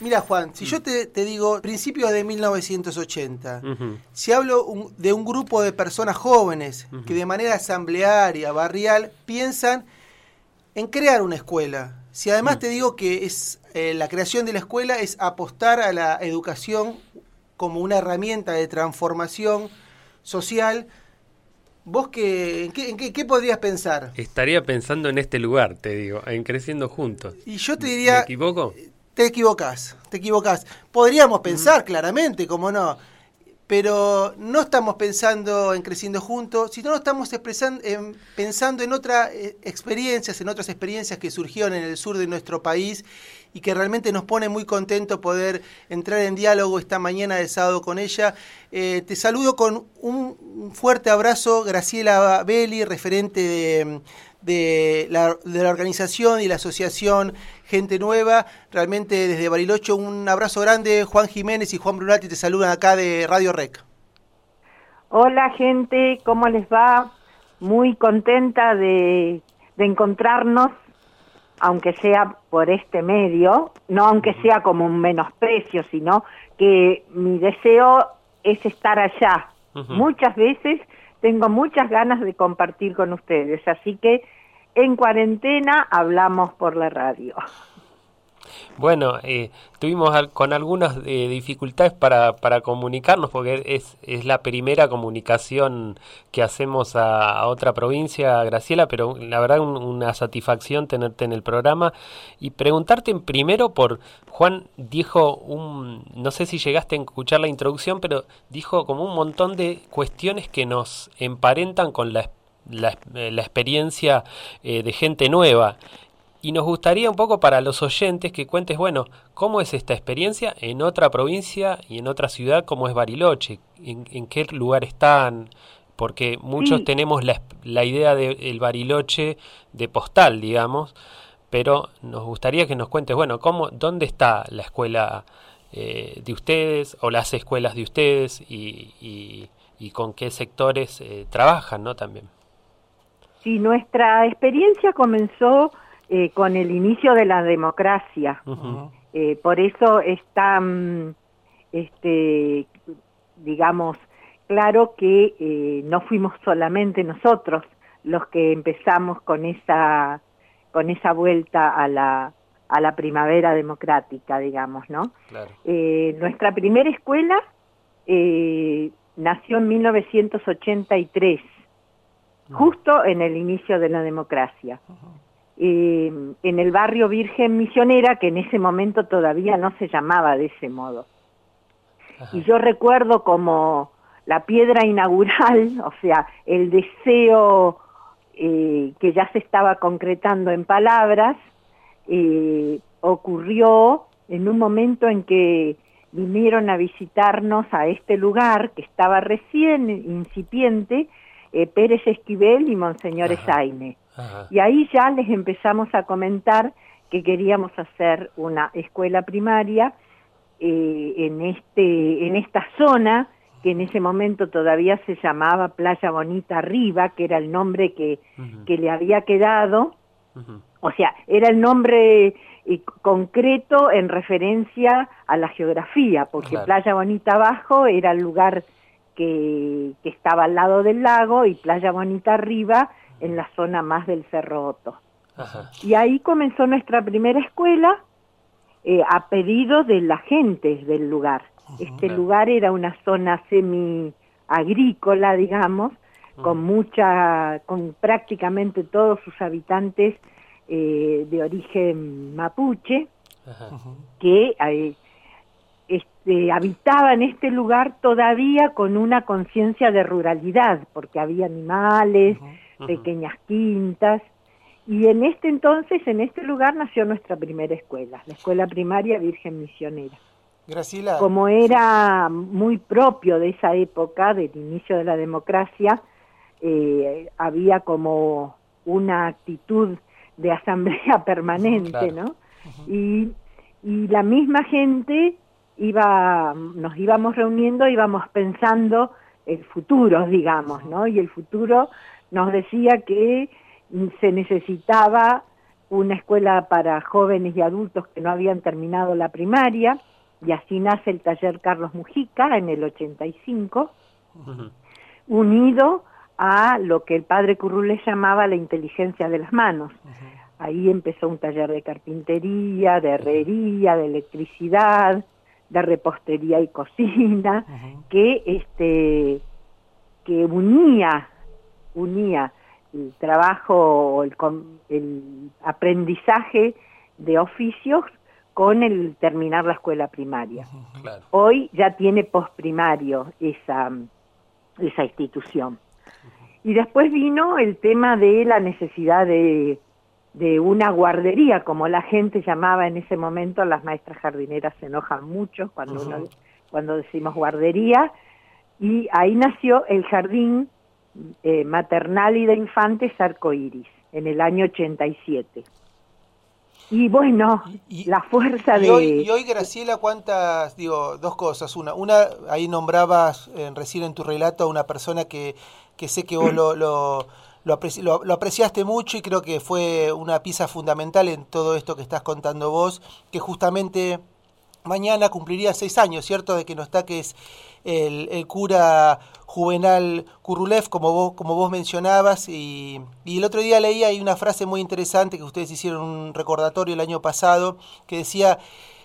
Mira, Juan, si yo te, digo principios de 1980, si hablo de un grupo de personas jóvenes que de manera asamblearia, barrial, piensan en crear una escuela, si además mm. te digo que es eh, la creación de la escuela es apostar a la educación como una herramienta de transformación social, ¿Vos qué, en, qué, podrías pensar? Estaría pensando en este lugar, te digo, en Creciendo Juntos. Y yo te diría... ¿Me equivoco? Te equivocás, te equivocás. Podríamos pensar, claramente, como no, pero no estamos pensando en creciendo juntos, sino estamos en, pensando en otras eh, experiencias, en otras experiencias que surgieron en el sur de nuestro país y que realmente nos pone muy contento poder entrar en diálogo esta mañana de sábado con ella. Eh, te saludo con un fuerte abrazo, Graciela Belli, referente de de la, de la organización y la asociación Gente Nueva. Realmente desde Bariloche un abrazo grande. Juan Jiménez y Juan Brunati te saludan acá de Radio Rec. Hola gente, ¿cómo les va? Muy contenta de, de encontrarnos, aunque sea por este medio, no aunque sea como un menosprecio, sino que mi deseo es estar allá. Muchas veces tengo muchas ganas de compartir con ustedes, así que en cuarentena hablamos por la radio. Bueno, eh, tuvimos con algunas eh, dificultades para, para, comunicarnos porque es, la primera comunicación que hacemos a, otra provincia, Graciela, pero la verdad una satisfacción tenerte en el programa y preguntarte primero por, Juan dijo un, no sé si llegaste a escuchar la introducción, pero dijo como un montón de cuestiones que nos emparentan con la, la, eh, la experiencia de gente nueva y nos gustaría un poco para los oyentes que cuentes, bueno, cómo es esta experiencia en otra provincia y en otra ciudad como es Bariloche, en, qué lugar están, porque muchos tenemos la, la idea del Bariloche de postal, digamos, pero nos gustaría que nos cuentes, bueno, cómo, dónde está la escuela eh, de ustedes o las escuelas de ustedes y, y, con qué sectores eh, trabajan, ¿no? También. Sí, nuestra experiencia comenzó eh, con el inicio de la democracia. Eh, por eso está, este, digamos, claro que eh, no fuimos solamente nosotros los que empezamos con esa, con esa vuelta a la, a la primavera democrática, digamos, ¿no? nuestra primera escuela nació en 1983, justo en el inicio de la democracia. Eh, en el barrio Virgen Misionera, que en ese momento todavía no se llamaba de ese modo. Y yo recuerdo como la piedra inaugural, o sea, el deseo eh, que ya se estaba concretando en palabras, eh, ocurrió en un momento en que vinieron a visitarnos a este lugar que estaba recién incipiente, Pérez Esquivel y Monseñor Esaine. Y ahí ya les empezamos a comentar que queríamos hacer una escuela primaria eh, en, este, en esta zona que en ese momento todavía se llamaba Playa Bonita Arriba, que era el nombre que, que le había quedado, o sea, era el nombre eh, concreto en referencia a la geografía, porque Playa Bonita Abajo era el lugar que, que estaba al lado del lago y Playa Bonita Arriba en la zona más del Cerro Otto. Y ahí comenzó nuestra primera escuela eh, a pedido de la gente del lugar. Este lugar era una zona semi agrícola, digamos, con mucha, con prácticamente todos sus habitantes eh, de origen mapuche, que eh, este, habitaban este lugar todavía con una conciencia de ruralidad, porque había animales, pequeñas quintas. Y en este entonces, en este lugar, nació nuestra primera escuela, la Escuela Primaria Virgen Misionera. Graciela. Como era muy propio de esa época, del inicio de la democracia, eh, había como una actitud de asamblea permanente, ¿no? y, y la misma gente iba, nos íbamos reuniendo, íbamos pensando el futuro, digamos, ¿no? Y el futuro nos decía que se necesitaba una escuela para jóvenes y adultos que no habían terminado la primaria, y así nace el taller Carlos Mujica en el 85, unido a lo que el padre Currulé llamaba la inteligencia de las manos. Ahí empezó un taller de carpintería, de herrería, de electricidad, de repostería y cocina, que este que unía unía el trabajo, el, el aprendizaje de oficios con el terminar la escuela primaria. Hoy ya tiene posprimario esa, esa institución. Y después vino el tema de la necesidad de, de una guardería, como la gente llamaba en ese momento, las maestras jardineras se enojan mucho cuando, cuando decimos guardería, y ahí nació el jardín eh, maternal y de infantes arcoíris en el año 87. Y bueno, la fuerza de... y hoy, Graciela, ¿cuántas, digo, dos cosas? Una, una ahí nombrabas eh, recién en tu relato a una persona que, que sé que vos lo, lo, lo, apreciaste mucho y creo que fue una pieza fundamental en todo esto que estás contando vos, que justamente mañana cumpliría seis años, ¿cierto? De que nos taques el, el cura Juvenal Kurulev, como vos, como vos mencionabas, y, y, el otro día leía ahí una frase muy interesante que ustedes hicieron un recordatorio el año pasado, que decía,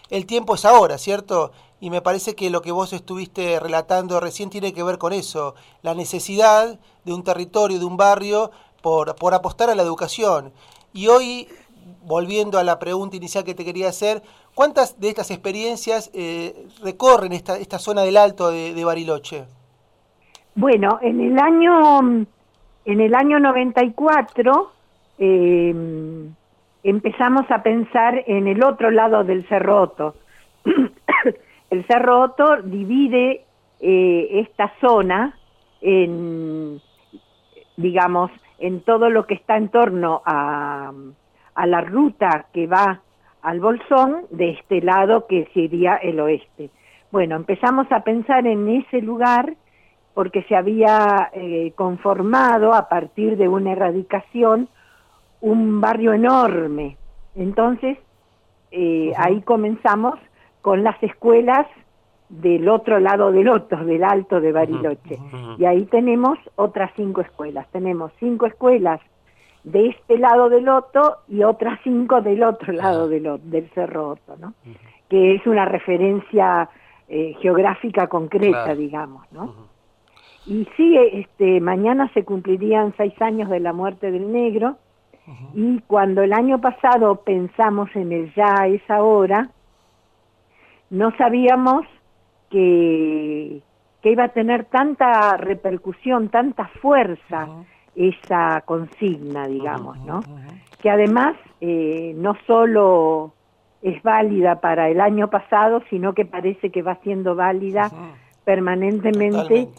el tiempo es ahora, ¿cierto? Y me parece que lo que vos estuviste relatando recién tiene que ver con eso, la necesidad de un territorio, de un barrio, por, por apostar a la educación. Y hoy, volviendo a la pregunta inicial que te quería hacer, ¿cuántas de estas experiencias eh, recorren esta, esta zona del Alto de, Bariloche? Bueno, en el año en el año 94 eh, empezamos a pensar en el otro lado del Cerroto. el Cerroto divide eh, esta zona en, digamos, en todo lo que está en torno a, a la ruta que va al Bolsón, de este lado que sería el oeste. Bueno, empezamos a pensar en ese lugar porque se había eh, conformado a partir de una erradicación un barrio enorme. Entonces, eh, ahí comenzamos con las escuelas del otro lado del Loto, del Alto de Bariloche. Y ahí tenemos otras cinco escuelas. Tenemos cinco escuelas de este lado del Loto y otras cinco del otro lado del, del Cerro Otto, ¿no? Que es una referencia eh, geográfica concreta, digamos, ¿no? Y sí, este, mañana se cumplirían seis años de la muerte del negro y cuando el año pasado pensamos en el ya es ahora, no sabíamos que, que iba a tener tanta repercusión, tanta fuerza esa consigna, digamos, ¿no? Que además eh, no solo es válida para el año pasado, sino que parece que va siendo válida permanentemente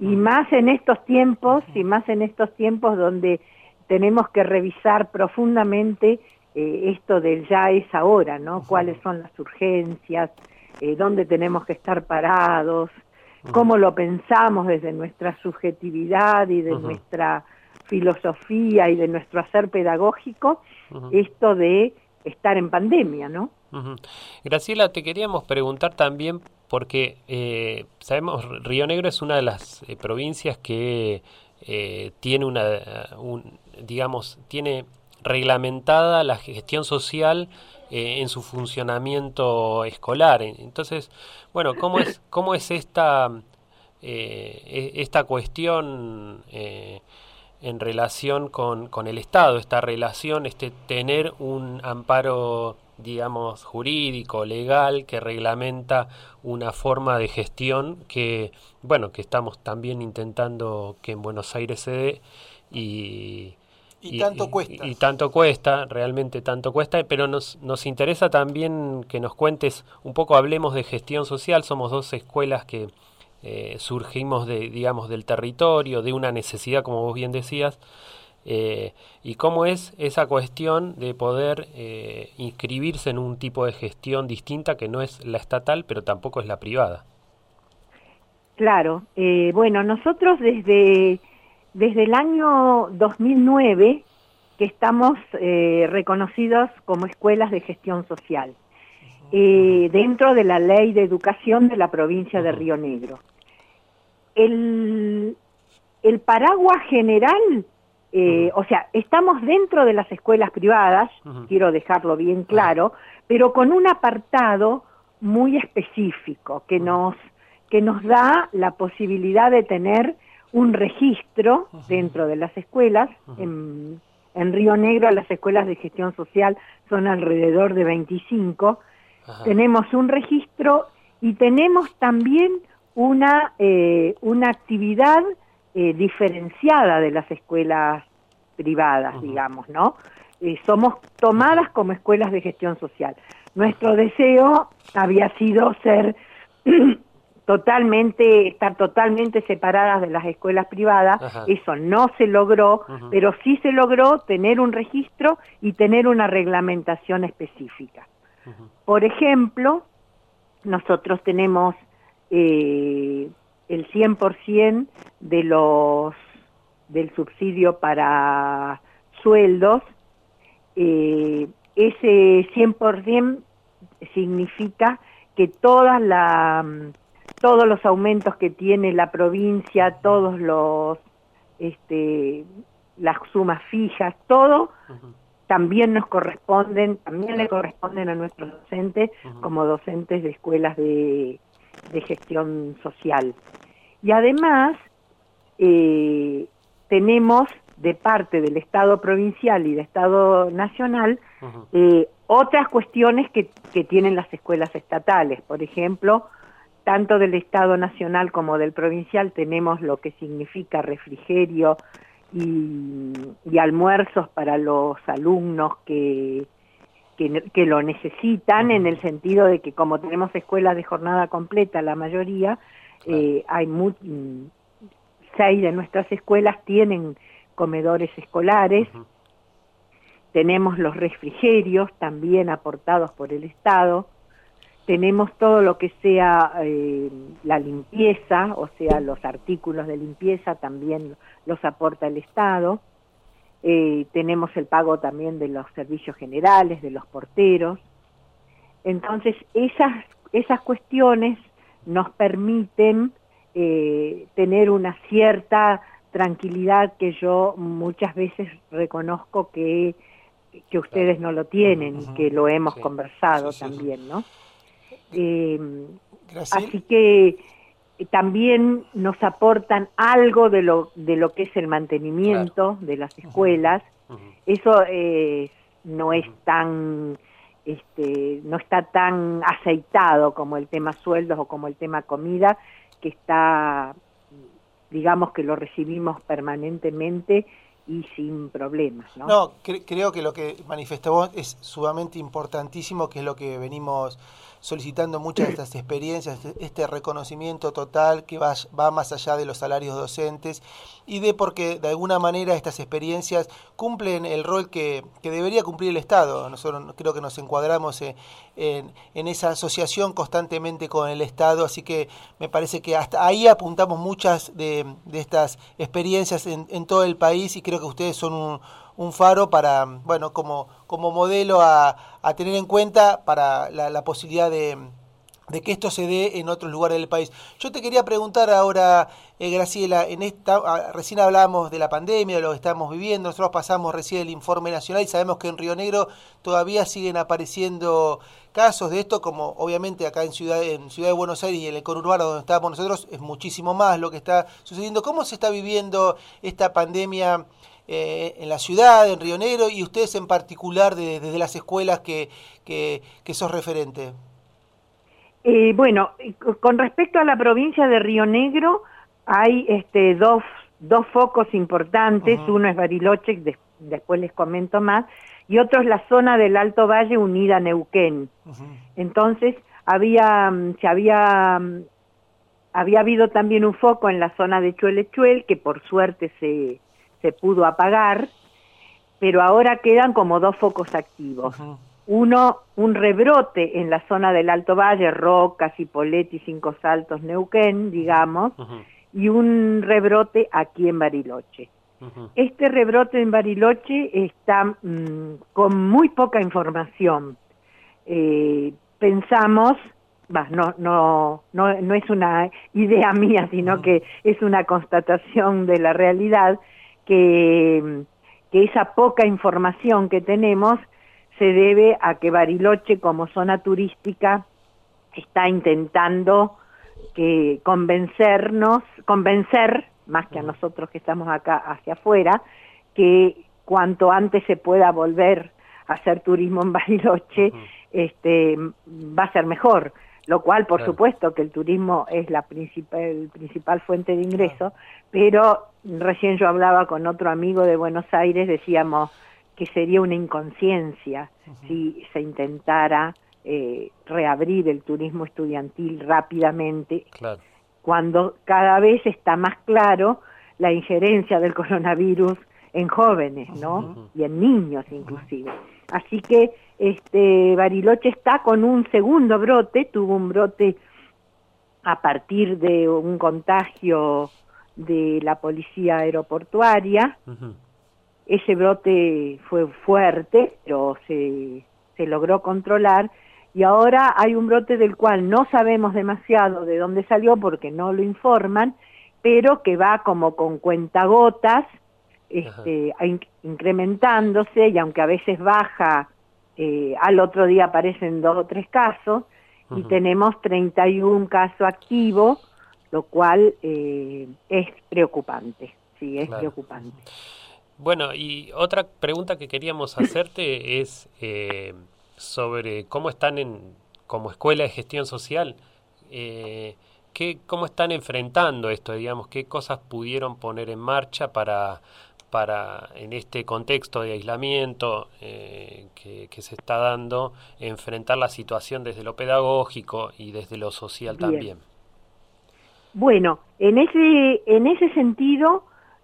y más en estos tiempos, y más en estos tiempos donde tenemos que revisar profundamente eh, esto del ya es ahora, ¿no? Cuáles son las urgencias, eh, dónde tenemos que estar parados, cómo lo pensamos desde nuestra subjetividad y de nuestra filosofía y de nuestro hacer pedagógico, esto de estar en pandemia, ¿no? Graciela, te queríamos preguntar también porque eh, sabemos Río Negro es una de las eh, provincias que eh, tiene una, digamos, tiene reglamentada la gestión social en su funcionamiento escolar. Entonces, bueno, ¿cómo es, cómo es esta, e, esta cuestión en relación con, con el Estado, esta relación, este tener un amparo digamos, jurídico, legal, que reglamenta una forma de gestión que, bueno, que estamos también intentando que en Buenos Aires se dé y, y, tanto cuesta. Y, tanto cuesta, realmente tanto cuesta, pero nos, nos interesa también que nos cuentes un poco, hablemos de gestión social, somos dos escuelas que eh, surgimos de, digamos, del territorio, de una necesidad, como vos bien decías, eh, y cómo es esa cuestión de poder eh, inscribirse en un tipo de gestión distinta que no es la estatal, pero tampoco es la privada. Claro, eh, bueno, nosotros desde, desde el año 2009 que estamos eh, reconocidos como escuelas de gestión social eh, dentro de la ley de educación de la provincia de Río Negro. El, el paraguas general, eh, o sea, estamos dentro de las escuelas privadas, quiero dejarlo bien claro, pero con un apartado muy específico que nos, que nos da la posibilidad de tener un registro dentro de las escuelas. En, en Río Negro las escuelas de gestión social son alrededor de 25. Tenemos un registro y tenemos también una, eh, una actividad eh, diferenciada de las escuelas privadas, digamos, ¿no? Eh, somos tomadas como escuelas de gestión social. Nuestro deseo había sido ser totalmente, estar totalmente separadas de las escuelas privadas, eso no se logró, pero sí se logró tener un registro y tener una reglamentación específica. Por ejemplo, nosotros tenemos eh, el 100% de los del subsidio para sueldos, eh, ese 100% significa que todas la todos los aumentos que tiene la provincia, todos los, este, las sumas fijas, todo también nos corresponden, también le corresponden a nuestros docentes como docentes de escuelas de, gestión social. Y además eh, tenemos de parte del Estado provincial y del Estado nacional eh, otras cuestiones que, que tienen las escuelas estatales, por ejemplo, tanto del Estado Nacional como del provincial tenemos lo que significa refrigerio y, almuerzos para los alumnos que, que, lo necesitan, en el sentido de que como tenemos escuelas de jornada completa, la mayoría, eh, hay seis de nuestras escuelas tienen comedores escolares, tenemos los refrigerios también aportados por el Estado, tenemos todo lo que sea eh, la limpieza, o sea, los artículos de limpieza también los aporta el Estado. Eh, tenemos el pago también de los servicios generales, de los porteros. Entonces, esas, esas cuestiones nos permiten eh, tener una cierta tranquilidad que yo muchas veces reconozco que, que ustedes no lo tienen y que lo hemos conversado también, ¿no? Eh, así que eh, también nos aportan algo de lo, de lo que es el mantenimiento de las escuelas. Eso eh, no es tan, este, no está tan aceitado como el tema sueldos o como el tema comida, que está, digamos que lo recibimos permanentemente y sin problemas. No, no creo que lo que manifestó vos es sumamente importantísimo, que es lo que venimos solicitando muchas de estas experiencias, este, reconocimiento total que va, va más allá de los salarios docentes y de porque de alguna manera estas experiencias cumplen el rol que, que debería cumplir el Estado. Nosotros creo que nos encuadramos en, en, esa asociación constantemente con el Estado, así que me parece que hasta ahí apuntamos muchas de, de estas experiencias en, en todo el país y creo que ustedes son un un faro para, bueno, como, como modelo a, a tener en cuenta para la, posibilidad de, de que esto se dé en otros lugares del país. Yo te quería preguntar ahora, eh, Graciela, en esta, ah, recién hablamos de la pandemia, de lo que estamos viviendo, nosotros pasamos recién el informe nacional y sabemos que en Río Negro todavía siguen apareciendo casos de esto, como obviamente acá en Ciudad, en Ciudad de Buenos Aires y en el conurbano donde estamos nosotros, es muchísimo más lo que está sucediendo. ¿Cómo se está viviendo esta pandemia? Eh, en la ciudad, en Río Negro, y ustedes en particular desde las escuelas que, que, sos referente? Eh, bueno, con respecto a la provincia de Río Negro, hay este, dos, dos focos importantes, uno es Bariloche, después les comento más, y otro es la zona del Alto Valle unida a Neuquén. Entonces, había, mm, se había, mm, había habido también un foco en la zona de Chuelechuel, que por suerte se, se pudo apagar, pero ahora quedan como dos focos activos. Uno, un rebrote en la zona del Alto Valle, Rocas, Hipoleti, Cinco Saltos, Neuquén, digamos, y un rebrote aquí en Bariloche. Este rebrote en Bariloche está mm, con muy poca información. Eh, pensamos, no, no, no, no es una idea mía, sino que es una constatación de la realidad, que, que esa poca información que tenemos se debe a que Bariloche como zona turística está intentando que convencernos, convencer, más que a nosotros que estamos acá hacia afuera, que cuanto antes se pueda volver a hacer turismo en Bariloche, este, va a ser mejor. Lo cual, por supuesto, que el turismo es la principal, principal fuente de ingreso, pero recién yo hablaba con otro amigo de Buenos Aires, decíamos que sería una inconsciencia si se intentara eh, reabrir el turismo estudiantil rápidamente, cuando cada vez está más claro la injerencia del coronavirus en jóvenes, ¿no? Y en niños inclusive. Así que este Bariloche está con un segundo brote, tuvo un brote a partir de un contagio de la policía aeroportuaria. Ese brote fue fuerte, pero se, se logró controlar y ahora hay un brote del cual no sabemos demasiado de dónde salió porque no lo informan, pero que va como con cuentagotas este, incrementándose y aunque a veces baja, eh, al otro día aparecen dos o tres casos y tenemos 31 casos activos, lo cual eh, es preocupante, sí, es preocupante. Bueno, y otra pregunta que queríamos hacerte es... Eh, sobre cómo están en, como escuela de gestión social, eh, qué, cómo están enfrentando esto, digamos, qué cosas pudieron poner en marcha para, para en este contexto de aislamiento eh, que, se está dando, enfrentar la situación desde lo pedagógico y desde lo social también. Bueno, en ese, en ese sentido,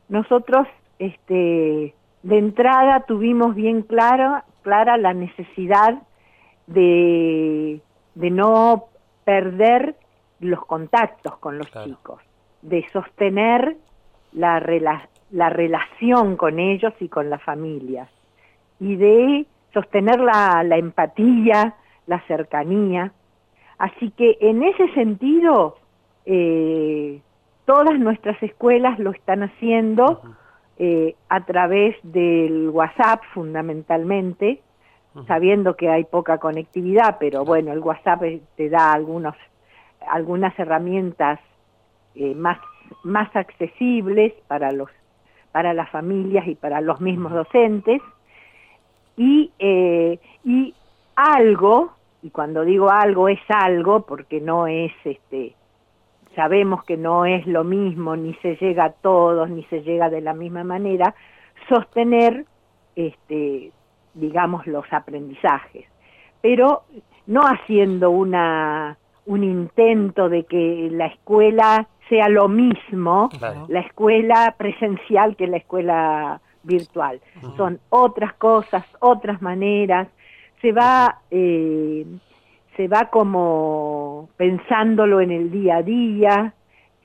nosotros este, de entrada tuvimos bien clara, clara la necesidad de, de no perder los contactos con los chicos, de sostener la, la relación con ellos y con las familias, y de sostener la, la empatía, la cercanía. Así que en ese sentido, eh, todas nuestras escuelas lo están haciendo eh, a través del WhatsApp fundamentalmente, sabiendo que hay poca conectividad, pero bueno, el WhatsApp eh, te da algunos, algunas herramientas eh, más, más accesibles para, los, para las familias y para los mismos docentes. Y, eh, y algo, y cuando digo algo es algo, porque no es, este, sabemos que no es lo mismo, ni se llega a todos, ni se llega de la misma manera, sostener este, digamos, los aprendizajes, pero no haciendo una, un intento de que la escuela sea lo mismo, la escuela presencial que la escuela virtual. Son otras cosas, otras maneras, se va, eh, se va como pensándolo en el día a día,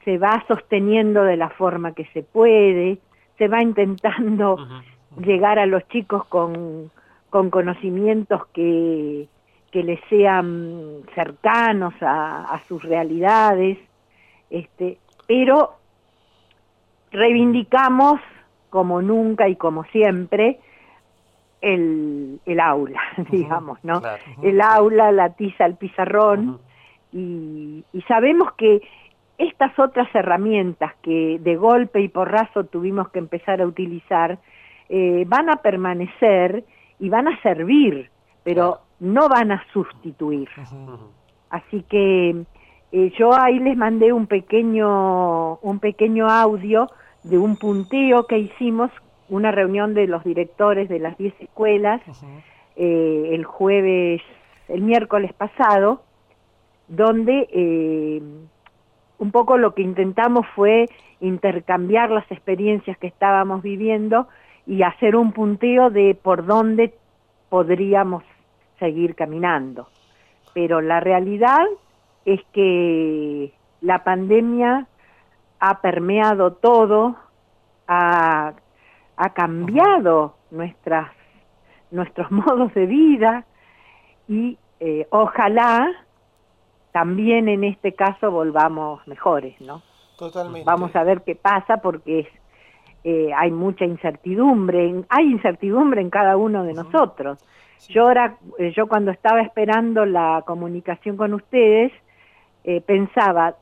se va sosteniendo de la forma que se puede, se va intentando llegar a los chicos con, con conocimientos que, que les sean cercanos a, sus realidades, este, pero reivindicamos como nunca y como siempre el, el aula, digamos, ¿no? El aula, la tiza, el pizarrón, y, y, sabemos que estas otras herramientas que de golpe y porrazo tuvimos que empezar a utilizar, eh, van a permanecer y van a servir, pero no van a sustituir. Así que eh, yo ahí les mandé un pequeño, un pequeño audio de un punteo que hicimos, una reunión de los directores de las 10 escuelas, eh, el jueves, el miércoles pasado, donde eh, un poco lo que intentamos fue intercambiar las experiencias que estábamos viviendo y hacer un punteo de por dónde podríamos seguir caminando. Pero la realidad es que la pandemia ha permeado todo, ha, ha cambiado nuestras, nuestros modos de vida y eh, ojalá también en este caso volvamos mejores, ¿no? Totalmente. Vamos a ver qué pasa porque es, eh, hay mucha incertidumbre, hay incertidumbre en cada uno de nosotros. Yo ahora, eh, yo cuando estaba esperando la comunicación con ustedes, eh, pensaba,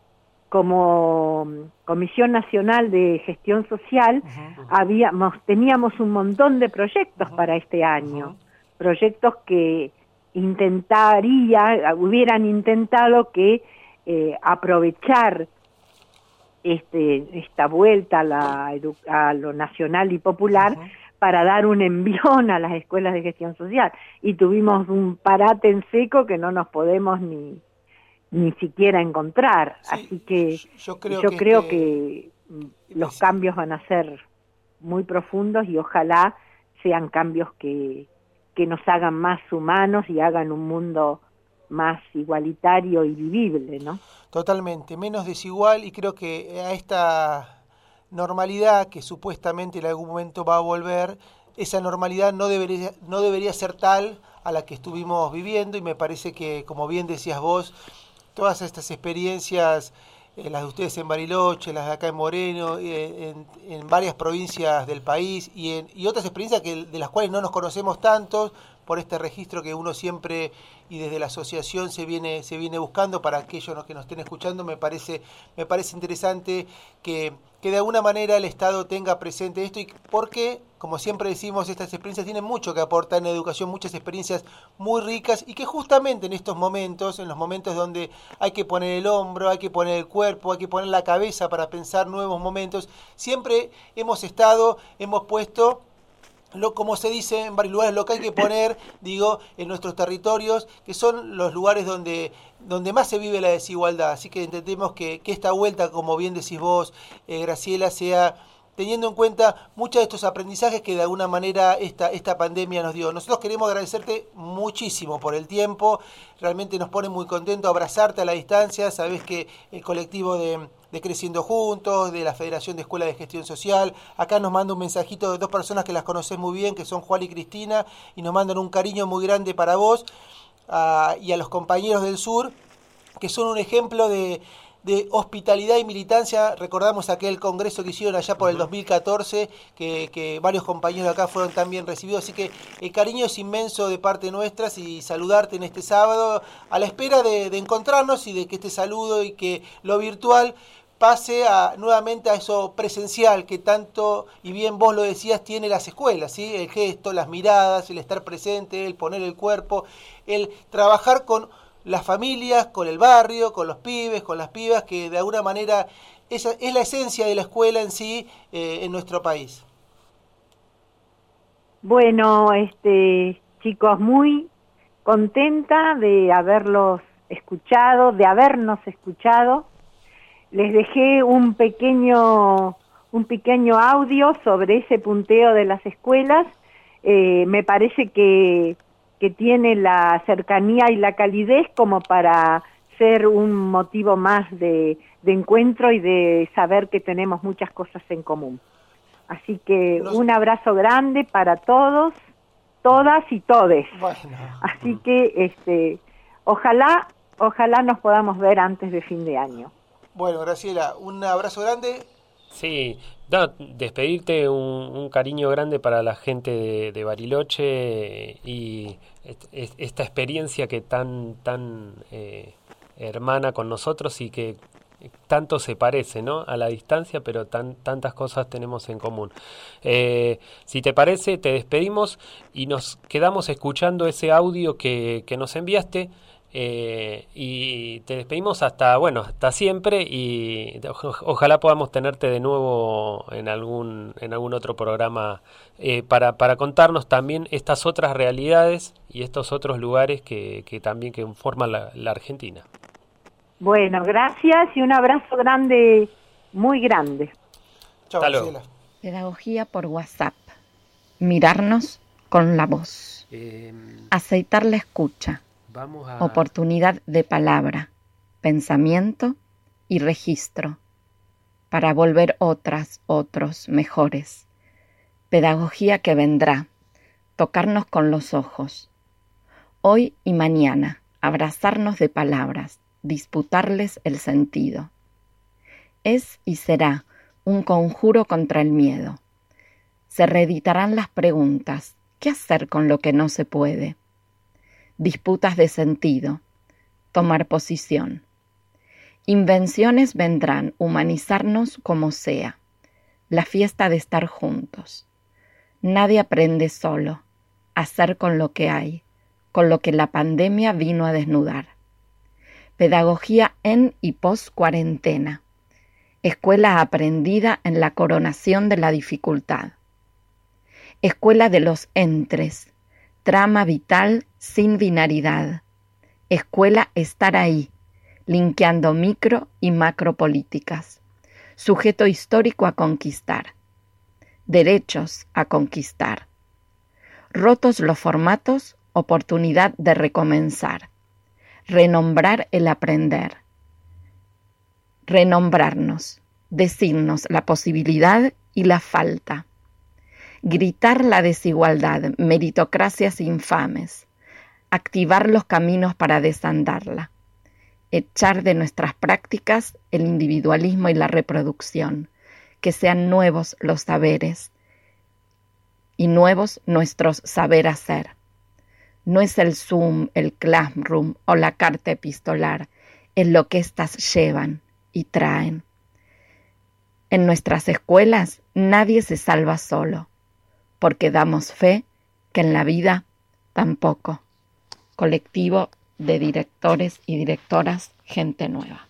como Comisión Nacional de Gestión Social, habíamos, teníamos un montón de proyectos para este año, proyectos que intentaría, hubieran intentado que eh, aprovechar este, esta vuelta a, la, a lo nacional y popular para dar un envión a las escuelas de gestión social. Y tuvimos un parate en seco que no nos podemos ni, ni siquiera encontrar. Así que yo creo, yo que, creo este que los cambios van a ser muy profundos y ojalá sean cambios que, que nos hagan más humanos y hagan un mundo más igualitario y vivible, ¿no? Totalmente, menos desigual y creo que a esta normalidad que supuestamente en algún momento va a volver, esa normalidad no debería, no debería ser tal a la que estuvimos viviendo y me parece que, como bien decías vos, todas estas experiencias, eh, las de ustedes en Bariloche, las de acá en Moreno, eh, en, varias provincias del país y, en, y otras experiencias que, de las cuales no nos conocemos tantos por este registro que uno siempre y desde la asociación se viene se viene buscando para aquellos que nos estén escuchando. Me parece me parece interesante que, que de alguna manera el Estado tenga presente esto y porque como siempre decimos, estas experiencias tienen mucho que aportar en la educación, muchas experiencias muy ricas y que justamente en estos momentos, en los momentos donde hay que poner el hombro, hay que poner el cuerpo, hay que poner la cabeza para pensar nuevos momentos, siempre hemos estado, hemos puesto lo, como se dice en varios lugares, lo que hay que poner, digo, en nuestros territorios, que son los lugares donde, donde más se vive la desigualdad. Así que entendemos que, que esta vuelta, como bien decís vos, eh, Graciela, sea teniendo en cuenta muchos de estos aprendizajes que de alguna manera esta, esta pandemia nos dio. Nosotros queremos agradecerte muchísimo por el tiempo, realmente nos pone muy contento abrazarte a la distancia, sabes que el colectivo de, Creciendo Juntos, de la Federación de Escuelas de Gestión Social, acá nos manda un mensajito de dos personas que las conoces muy bien, que son Juan y Cristina, y nos mandan un cariño muy grande para vos y a los compañeros del sur, que son un ejemplo de de hospitalidad y militancia. Recordamos aquel congreso que hicieron allá por el 2014, que, que, varios compañeros de acá fueron también recibidos. Así que el cariño es inmenso de parte nuestra y saludarte en este sábado a la espera de, encontrarnos y de que este saludo y que lo virtual pase a, nuevamente a eso presencial que tanto, y bien vos lo decías, tiene las escuelas, ¿sí? el gesto, las miradas, el estar presente, el poner el cuerpo, el trabajar con las familias, con el barrio, con los pibes, con las pibas, que de alguna manera esa es la esencia de la escuela en sí eh, en nuestro país. Bueno, este chicos, muy contenta de haberlos escuchado, de habernos escuchado. Les dejé un pequeño un pequeño audio sobre ese punteo de las escuelas. Eh, me parece que que tiene la cercanía y la calidez como para ser un motivo más de, encuentro y de saber que tenemos muchas cosas en común. Así que un abrazo grande para todos, todas y todes. Así que este, ojalá, ojalá nos podamos ver antes de fin de año. Bueno, Graciela, un abrazo grande. Sí, despedirte un, cariño grande para la gente de Bariloche y esta experiencia que tan, tan eh, hermana con nosotros y que tanto se parece, ¿no? A la distancia, pero tan, tantas cosas tenemos en común. Eh, si te parece, te despedimos y nos quedamos escuchando ese audio que nos enviaste. Eh, y te despedimos hasta, bueno, hasta siempre y ojalá podamos tenerte de nuevo en algún, en algún otro programa eh, para, para contarnos también estas otras realidades y estos otros lugares que, que también que forman la, la Argentina. Bueno, gracias y un abrazo grande, muy grande. Chao, Pedagogía por WhatsApp. Mirarnos con la voz. Eh, Aceitar la escucha Oportunidad de palabra, pensamiento y registro para volver otras, otros mejores. Pedagogía que vendrá, tocarnos con los ojos. Hoy y mañana, abrazarnos de palabras, disputarles el sentido. Es y será un conjuro contra el miedo. Se reeditarán las preguntas, ¿qué hacer con lo que no se puede? Disputas de sentido, tomar posición. Invenciones vendrán, humanizarnos como sea. La fiesta de estar juntos. Nadie aprende solo, hacer con lo que hay, con lo que la pandemia vino a desnudar. Pedagogía en y post cuarentena. Escuela aprendida en la coronación de la dificultad. Escuela de los entres. Trama vital sin binaridad. Escuela estar ahí, linkeando micro y macro políticas. Sujeto histórico a conquistar derechos a conquistar. Rotos los formatos, oportunidad de recomenzar. Renombrar el aprender. Renombrarnos, decirnos la posibilidad y la falta. Gritar la desigualdad, meritocracias infames. Activar los caminos para desandarla. Echar de nuestras prácticas el individualismo y la reproducción que sean nuevos los saberes y nuevos nuestros saber hacer. No es el Zoom, el Classroom o la carta epistolar, es lo que éstas llevan y traen. En nuestras escuelas nadie se salva solo, porque damos fe que en la vida tampoco. Colectivo de directores y directoras Gente Nueva.